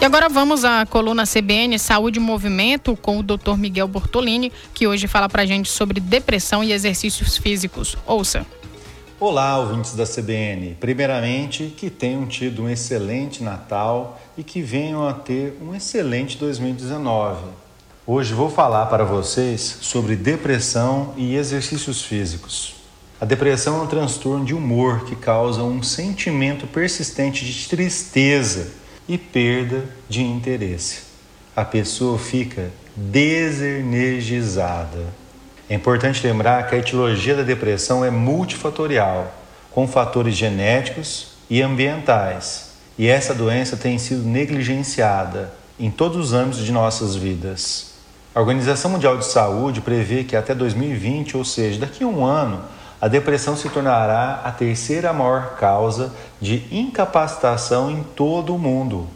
E agora vamos à coluna CBN Saúde e Movimento com o Dr. Miguel Bortolini, que hoje fala pra gente sobre depressão e exercícios físicos. Ouça. Olá, ouvintes da CBN. Primeiramente, que tenham tido um excelente Natal e que venham a ter um excelente 2019. Hoje vou falar para vocês sobre depressão e exercícios físicos. A depressão é um transtorno de humor que causa um sentimento persistente de tristeza e perda de interesse. A pessoa fica desenergizada. É importante lembrar que a etiologia da depressão é multifatorial, com fatores genéticos e ambientais. E essa doença tem sido negligenciada em todos os âmbitos de nossas vidas. A Organização Mundial de Saúde prevê que até 2020, ou seja, daqui a um ano, a depressão se tornará a terceira maior causa de incapacitação em todo o mundo.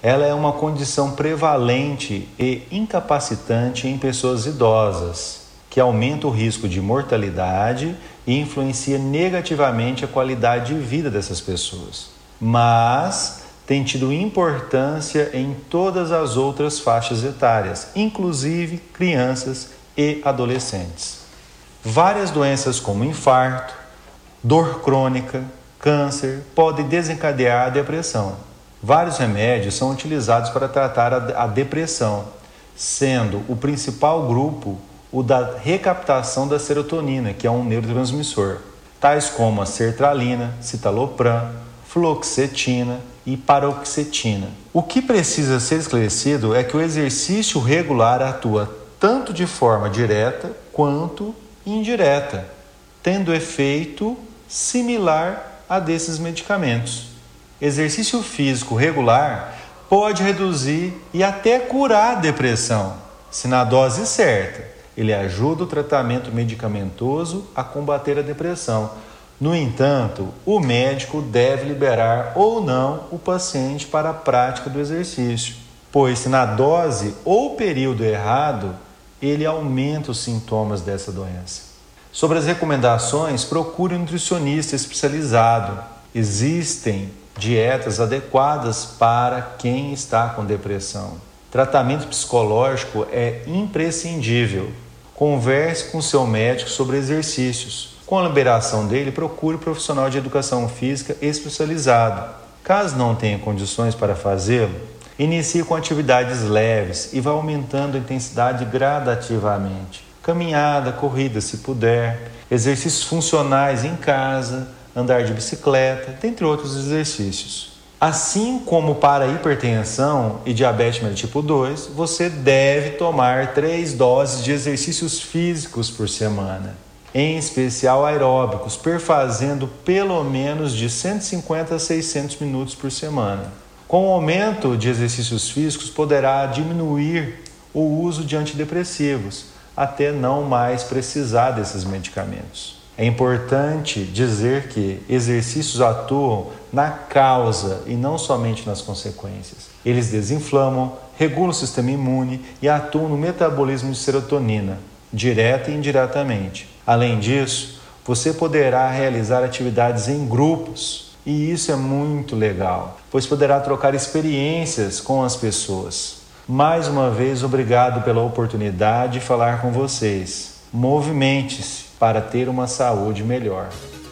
Ela é uma condição prevalente e incapacitante em pessoas idosas, que aumenta o risco de mortalidade e influencia negativamente a qualidade de vida dessas pessoas. Mas tem tido importância em todas as outras faixas etárias, inclusive crianças e adolescentes. Várias doenças como infarto, dor crônica, câncer podem desencadear a depressão. Vários remédios são utilizados para tratar a depressão, sendo o principal grupo o da recaptação da serotonina, que é um neurotransmissor, tais como a sertralina, citalopram, fluoxetina e paroxetina. O que precisa ser esclarecido é que o exercício regular atua tanto de forma direta quanto indireta, tendo efeito similar a desses medicamentos. Exercício físico regular pode reduzir e até curar a depressão, se na dose certa. Ele ajuda o tratamento medicamentoso a combater a depressão. No entanto, o médico deve liberar ou não o paciente para a prática do exercício, pois se na dose ou período errado, ele aumenta os sintomas dessa doença. Sobre as recomendações, procure um nutricionista especializado. Existem dietas adequadas para quem está com depressão. Tratamento psicológico é imprescindível. Converse com seu médico sobre exercícios. Com a liberação dele, procure um profissional de educação física especializado. Caso não tenha condições para fazê-lo, Inicie com atividades leves e vá aumentando a intensidade gradativamente. Caminhada, corrida, se puder, exercícios funcionais em casa, andar de bicicleta, dentre outros exercícios. Assim como para hipertensão e diabetes tipo 2, você deve tomar três doses de exercícios físicos por semana, em especial aeróbicos, perfazendo pelo menos de 150 a 600 minutos por semana. Com o aumento de exercícios físicos, poderá diminuir o uso de antidepressivos, até não mais precisar desses medicamentos. É importante dizer que exercícios atuam na causa e não somente nas consequências. Eles desinflamam, regulam o sistema imune e atuam no metabolismo de serotonina, direta e indiretamente. Além disso, você poderá realizar atividades em grupos e isso é muito legal, pois poderá trocar experiências com as pessoas. Mais uma vez, obrigado pela oportunidade de falar com vocês. Movimente-se para ter uma saúde melhor.